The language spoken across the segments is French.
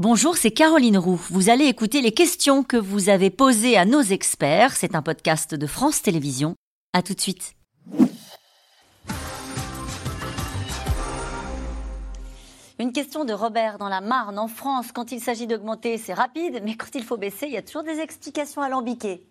Bonjour, c'est Caroline Roux. Vous allez écouter les questions que vous avez posées à nos experts. C'est un podcast de France Télévisions. À tout de suite. Une question de Robert dans la Marne, en France. Quand il s'agit d'augmenter, c'est rapide, mais quand il faut baisser, il y a toujours des explications alambiquées.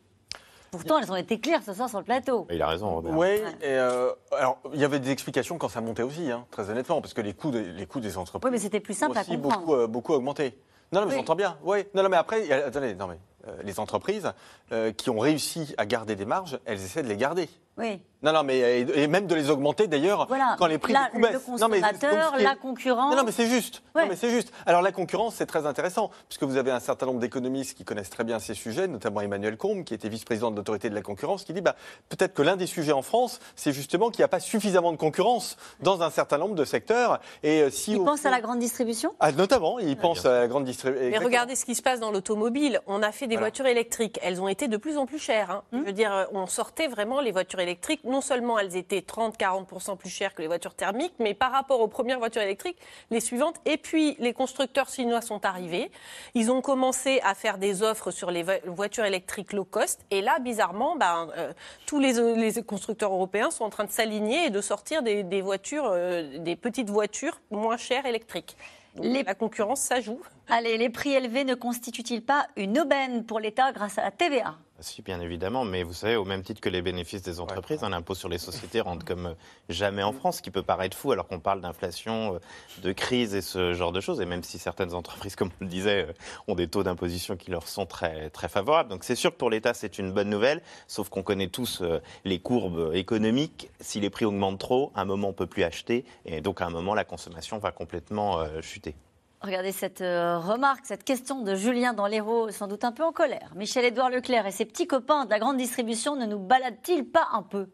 Pourtant, elles ont été claires ce soir sur le plateau. Il a raison, Robert. Oui, et euh, alors il y avait des explications quand ça montait aussi, hein, très honnêtement, parce que les coûts, des, les coûts des entreprises. Oui, mais c'était plus simple ont à aussi comprendre. beaucoup, euh, beaucoup augmenté. Non, non, mais Oui. j'entends bien. Oui. Non, non, mais après, attendez, non, mais euh, les entreprises euh, qui ont réussi à garder des marges, elles essaient de les garder. Oui, Non, non, mais euh, et, même de les augmenter d'ailleurs voilà. quand les prix Là, du coup le baissent. Non, mais consommateur, la concurrence. Non, non, mais c'est juste. Ouais. Non, mais c'est juste. Alors la concurrence, c'est très intéressant, puisque vous avez un certain nombre d'économistes qui connaissent très bien ces sujets, notamment Emmanuel Combe, qui était vice-président de l'autorité de la concurrence, qui dit bah, peut-être que l'un des sujets en France, c'est justement qu'il n'y a pas suffisamment de concurrence dans un certain nombre de secteurs. Et euh, si Il au pense fond- à la grande distribution? Ah, notamment, il pense à la grande distribution. Mais regardez ce qui se passe dans l'automobile. On a fait des Voilà. voitures électriques. Elles ont été de plus en plus chères. hein. Hmm. Je veux dire, euh, on sortait vraiment les voitures électriques. Non seulement elles étaient 30-40% plus chères que les voitures thermiques, mais par rapport aux premières voitures électriques, les suivantes. Et puis, les constructeurs chinois sont arrivés. Ils ont commencé à faire des offres sur les vo- voitures électriques low cost. Et là, bizarrement, ben, euh, tous les, les constructeurs européens sont en train de s'aligner et de sortir des, des voitures, euh, des petites voitures moins chères électriques. Donc, Les- La concurrence, ça joue. Allez, les prix élevés ne constituent-ils pas une aubaine pour l'État grâce à la TVA Si, bien évidemment, mais vous savez, au même titre que les bénéfices des entreprises, un impôt sur les sociétés rentre comme euh, jamais en France, ce qui peut paraître fou alors qu'on parle d'inflation, euh, de crise et ce genre de choses. Et même si certaines entreprises, comme on le disait, euh, ont des taux d'imposition qui leur sont très, très favorables. Donc c'est sûr que pour l'État, c'est une bonne nouvelle, sauf qu'on connaît tous les courbes économiques. Si les prix augmentent trop, à un moment, on ne peut plus acheter. Et donc, à un moment, la consommation va complètement chuter. Regardez cette euh, remarque, cette question de Julien dans l'Hérault, sans doute un peu en colère. Michel-Édouard Leclerc et ses petits copains de la grande distribution ne nous baladent-ils pas un peu?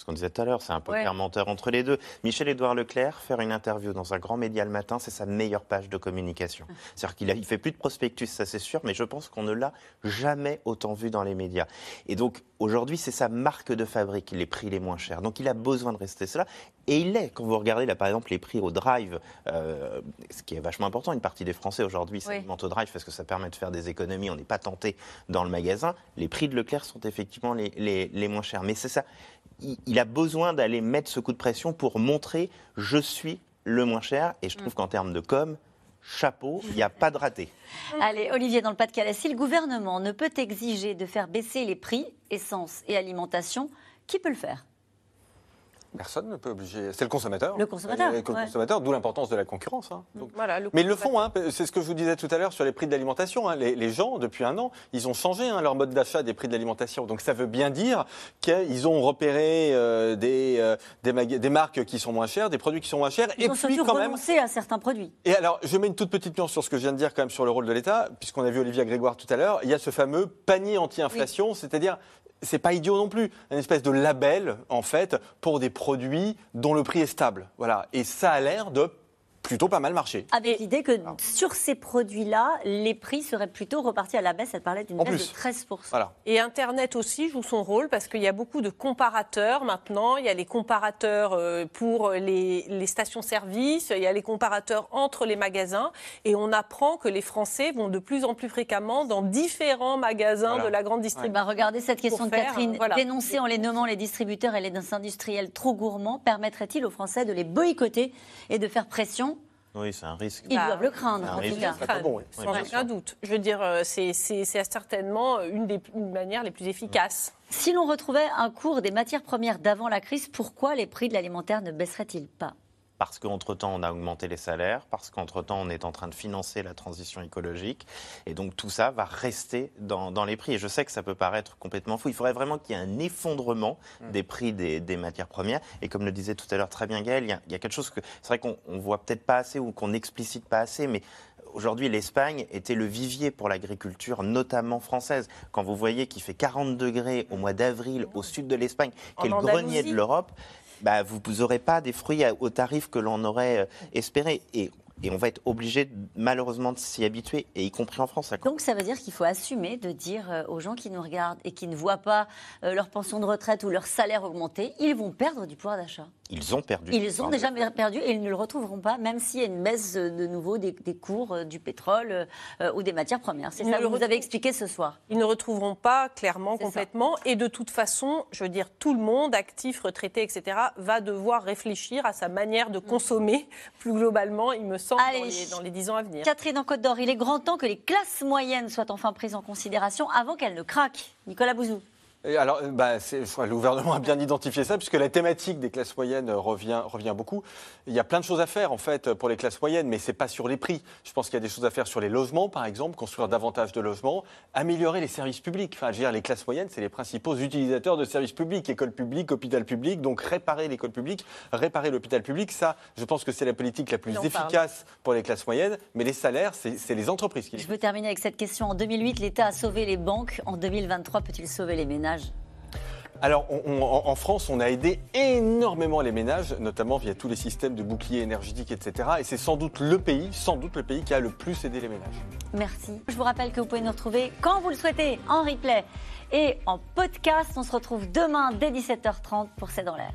Ce qu'on disait tout à l'heure, c'est un poker Ouais. menteur entre les deux. Michel-Édouard Leclerc, faire une interview dans un grand média le matin, c'est sa meilleure page de communication. C'est-à-dire qu'il il fait plus de prospectus, ça c'est sûr, mais je pense qu'on ne l'a jamais autant vu dans les médias. Et donc aujourd'hui, c'est sa marque de fabrique, les prix les moins chers. Donc il a besoin de rester cela. Et il l'est. Quand vous regardez là, par exemple, les prix au drive, euh, ce qui est vachement important, une partie des Français aujourd'hui Oui. s'alimentent au drive parce que ça permet de faire des économies, on n'est pas tenté dans le magasin. Les prix de Leclerc sont effectivement les, les- les moins chers. Mais c'est ça, il, il a besoin d'aller mettre ce coup de pression pour montrer je suis le moins cher. Et je trouve qu'en termes de com, chapeau, il n'y a pas de raté. Allez, Olivier, dans le Pas-de-Calais, si le gouvernement ne peut exiger de faire baisser les prix, essence et alimentation, qui peut le faire? Personne ne peut obliger. C'est le consommateur. Le consommateur, Le ouais. consommateur, d'où l'importance de la concurrence. hein. Donc, Voilà, le Mais ils le font, hein. c'est ce que je vous disais tout à l'heure sur les prix de l'alimentation. hein. Les, les gens, depuis un an, ils ont changé hein, leur mode d'achat des prix de l'alimentation. Donc ça veut bien dire qu'ils ont repéré euh, des, euh, des, marques qui sont moins chères, des produits qui sont moins chers. Ils et ont puis surtout quand même. renoncé à certains produits. Et alors, je mets une toute petite nuance sur ce que je viens de dire quand même sur le rôle de l'État, puisqu'on a vu Olivia Grégoire tout à l'heure. Il y a ce fameux panier anti-inflation, c'est-à-dire. C'est pas idiot non plus, une espèce de label en fait pour des produits dont le prix est stable. Voilà, et ça a l'air de plutôt pas mal marcher. Avec l'idée que sur ces produits-là, les prix seraient plutôt repartis à la baisse. Elle parlait d'une En baisse plus. de 13%. Voilà. Et Internet aussi joue son rôle parce qu'il y a beaucoup de comparateurs maintenant. Il y a les comparateurs euh, pour les, les stations-service, il y a les comparateurs entre les magasins. Et on apprend que les Français vont de plus en plus fréquemment dans différents magasins Voilà. de la grande Eh distribution. ben, regardez cette question de faire, Catherine. voilà. Dénoncer en les nommant les distributeurs et les industriels trop gourmands permettrait-il aux Français de les boycotter et de faire pression Oui, c'est un risque. Ils Bah, doivent le craindre, ah en oui, tout cas. pas bon, oui. Sans Oui, aucun doute. Je veux dire, euh, c'est- certainement une des une manières les plus efficaces. Si l'on retrouvait un cours des matières premières d'avant la crise, pourquoi les prix de l'alimentaire ne baisseraient-ils pas? Parce qu'entre-temps, on a augmenté les salaires, parce qu'entre-temps, on est en train de financer la transition écologique. Et donc, tout ça va rester dans, dans les prix. Et je sais que ça peut paraître complètement fou. Il faudrait vraiment qu'il y ait un effondrement des prix des, des matières premières. Et comme le disait tout à l'heure très bien Gaël, il y a, il y a quelque chose que c'est vrai qu'on on voit peut-être pas assez ou qu'on n'explicite pas assez, mais Aujourd'hui, l'Espagne était le vivier pour l'agriculture, notamment française. Quand vous voyez qu'il fait 40 degrés au mois d'avril au sud de l'Espagne, qui est le grenier de l'Europe, bah, vous n'aurez pas des fruits au tarif que l'on aurait euh, espéré. Et, on va être obligé, malheureusement, de s'y habituer, et y compris en France. Donc ça veut dire qu'il faut assumer de dire euh, aux gens qui nous regardent et qui ne voient pas euh, leur pension de retraite ou leur salaire augmenter, ils vont perdre du pouvoir d'achat? Ils ont perdu. Ils ont déjà perdu et ils ne le retrouveront pas, même s'il y a une baisse de nouveau des, cours euh, du pétrole euh, ou des matières premières. C'est ça que vous avez expliqué ce soir. Ils ne retrouveront pas clairement, complètement. Et de toute façon, je veux dire, tout le monde, actif, retraité, etc., va devoir réfléchir à sa manière de mm. consommer plus globalement, il me semble, dans, les, dix ans à venir. Catherine en Côte d'Or, il est grand temps que les classes moyennes soient enfin prises en considération avant qu'elles ne craquent. Nicolas Bouzou alors, bah, le gouvernement a bien identifié ça, puisque la thématique des classes moyennes revient, revient beaucoup. Il y a plein de choses à faire, en fait, pour les classes moyennes, mais ce n'est pas sur les prix. Je pense qu'il y a des choses à faire sur les logements, par exemple, construire davantage de logements, améliorer les services publics. Enfin, je veux dire, les classes moyennes, c'est les principaux utilisateurs de services publics, école publique, hôpital public. Donc, réparer l'école publique, réparer l'hôpital public, ça, je pense que c'est la politique la plus efficace pour les classes moyennes. Mais les salaires, c'est les entreprises qui Je veux terminer avec cette question. En 2008, l'État a sauvé les banques. En 2023, peut-il sauver les ménages? Alors, en France, on a aidé énormément les ménages, notamment via tous les systèmes de boucliers énergétiques, etc. Et c'est sans doute le pays, sans doute le pays qui a le plus aidé les ménages. Merci. Je vous rappelle que vous pouvez nous retrouver quand vous le souhaitez, en replay et en podcast. On se retrouve demain dès 17h30 pour C'est dans l'air.